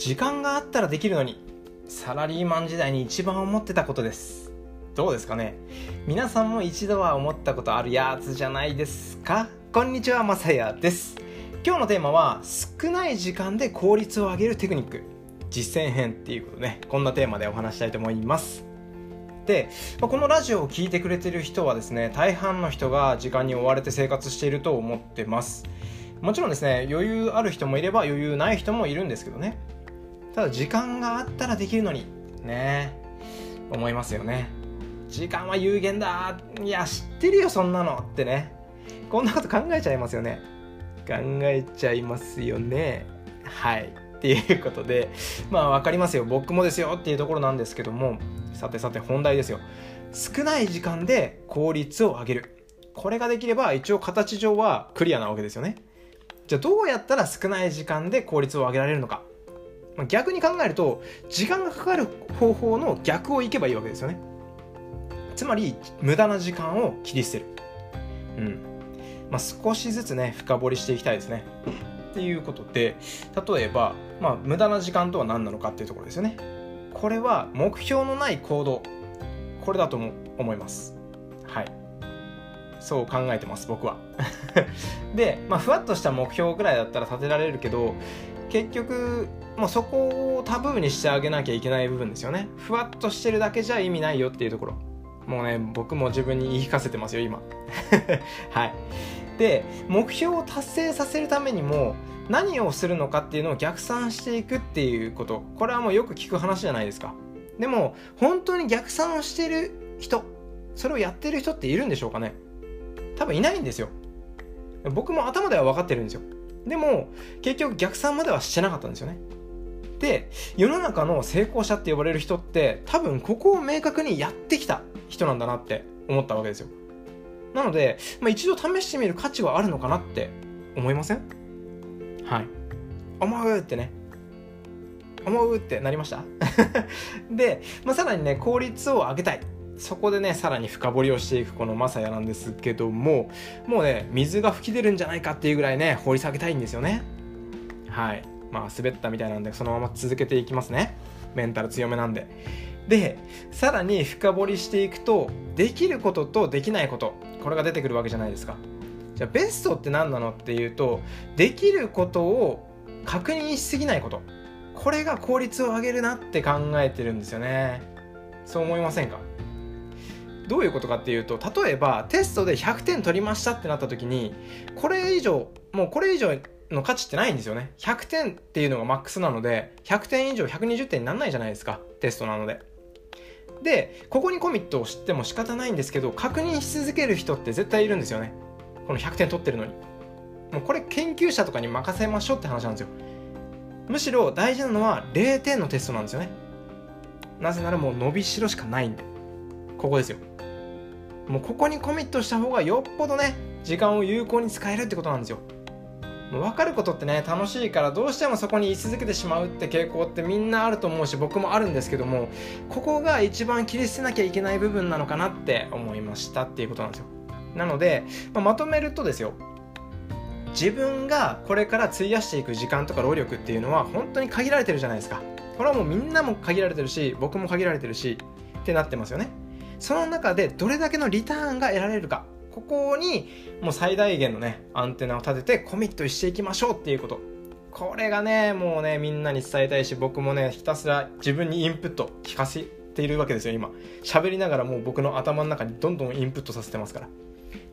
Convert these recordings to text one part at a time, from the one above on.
時間があったらできるのにサラリーマン時代に一番思ってたことです。どうですかね？皆さんも一度は思ったことあるやつじゃないですか？こんにちはまさやです。今日のテーマは少ない時間で効率を上げるテクニック。実践編っていうことね。こんなテーマでお話したいと思います。でこのラジオを聴いてくれてる人はですね大半の人が時間に追われて生活していると思ってます。もちろんですね余裕ある人もいれば余裕ない人もいるんですけどね。ただ時間があったらできるのにね。思いますよね。時間は有限だ。いや知ってるよそんなのってね。こんなこと考えちゃいますよね。考えちゃいますよね。はい。っていうことでまあ分かりますよ。僕もですよっていうところなんですけども。さてさて本題ですよ。少ない時間で効率を上げる。これができれば一応形上はクリアなわけですよね。じゃあどうやったら少ない時間で効率を上げられるのか。ま逆に考えると時間がかかる方法の逆をいけばいいわけですよね。つまり無駄な時間を切り捨てる。うん。まあ、少しずつね深掘りしていきたいですね。っていうことで例えば、まあ、無駄な時間とは何なのかっていうところですよね。これは目標のない行動。これだと思います。はい。そう考えてます僕は。で、まあ、ふわっとした目標ぐらいだったら立てられるけど結局もうそこをタブーにしてあげなきゃいけない部分ですよね。ふわっとしてるだけじゃ意味ないよっていうところ。もうね僕も自分に言い聞かせてますよ今。はい。で目標を達成させるためにも何をするのかっていうのを逆算していくっていうこと。これはもうよく聞く話じゃないですか。でも本当に逆算をしてる人それをやってる人っているんでしょうかね。多分いないんですよ。僕も頭では分かってるんですよ。でも結局逆算まではしてなかったんですよね。で世の中の成功者って呼ばれる人って多分ここを明確にやってきた人なんだなって思ったわけですよ。なので、まあ、一度試してみる価値はあるのかなって思いません？はい。思うってね。思うってなりました？で、まあ、さらにね効率を上げたいそこでねさらに深掘りをしていくこのマサヤなんですけどももうね水が噴き出るんじゃないかっていうぐらいね掘り下げたいんですよね。はい。まあ滑ったみたいなんでそのまま続けていきますね。メンタル強めなんで。でさらに深掘りしていくとできることとできないことこれが出てくるわけじゃないですか。じゃあベストって何なのっていうとできることを確認しすぎないこと。これが効率を上げるなって考えてるんですよね。そう思いませんか？どういうことかっていうと例えばテストで100点取りましたってなった時にこれ以上もうこれ以上の価値ってないんですよね。100点っていうのがマックスなので100点以上120点にならないじゃないですかテストなので。でここにコミットを知っても仕方ないんですけど確認し続ける人って絶対いるんですよね。この100点取ってるのに。もうこれ研究者とかに任せましょうって話なんですよ。むしろ大事なのは0点のテストなんですよね。なぜならもう伸びしろしかないんで。ここですよ。もうここにコミットした方がよっぽどね時間を有効に使えるってことなんですよ。もう分かることってね楽しいからどうしてもそこに居続けてしまうって傾向ってみんなあると思うし僕もあるんですけどもここが一番切り捨てなきゃいけない部分なのかなって思いましたっていうことなんですよ。なので、まあ、まとめるとですよ自分がこれから費やしていく時間とか労力っていうのは本当に限られてるじゃないですか。これはもうみんなも限られてるし僕も限られてるしってなってますよね。その中でどれだけのリターンが得られるか。ここにもう最大限のねアンテナを立ててコミットしていきましょうっていうこと。これがねもうねみんなに伝えたいし僕もねひたすら自分にインプット聞かせているわけですよ今。喋りながらもう僕の頭の中にどんどんインプットさせてますから。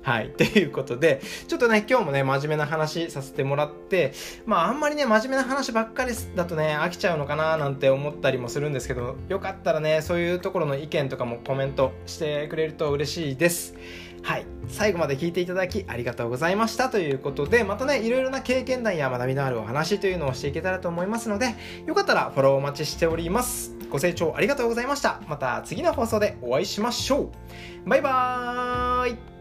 はい。っていうことで、ちょっとね、今日もね、真面目な話させてもらって、まあ、あんまりね、真面目な話ばっかりだとね、飽きちゃうのかななんて思ったりもするんですけど、よかったらね、そういうところの意見とかもコメントしてくれると嬉しいです。はい。最後まで聞いていただきありがとうございましたということで、またね、いろいろな経験談や学びのあるお話というのをしていけたらと思いますので、よかったらフォローお待ちしております。ご清聴ありがとうございました。また次の放送でお会いしましょう。バイバーイ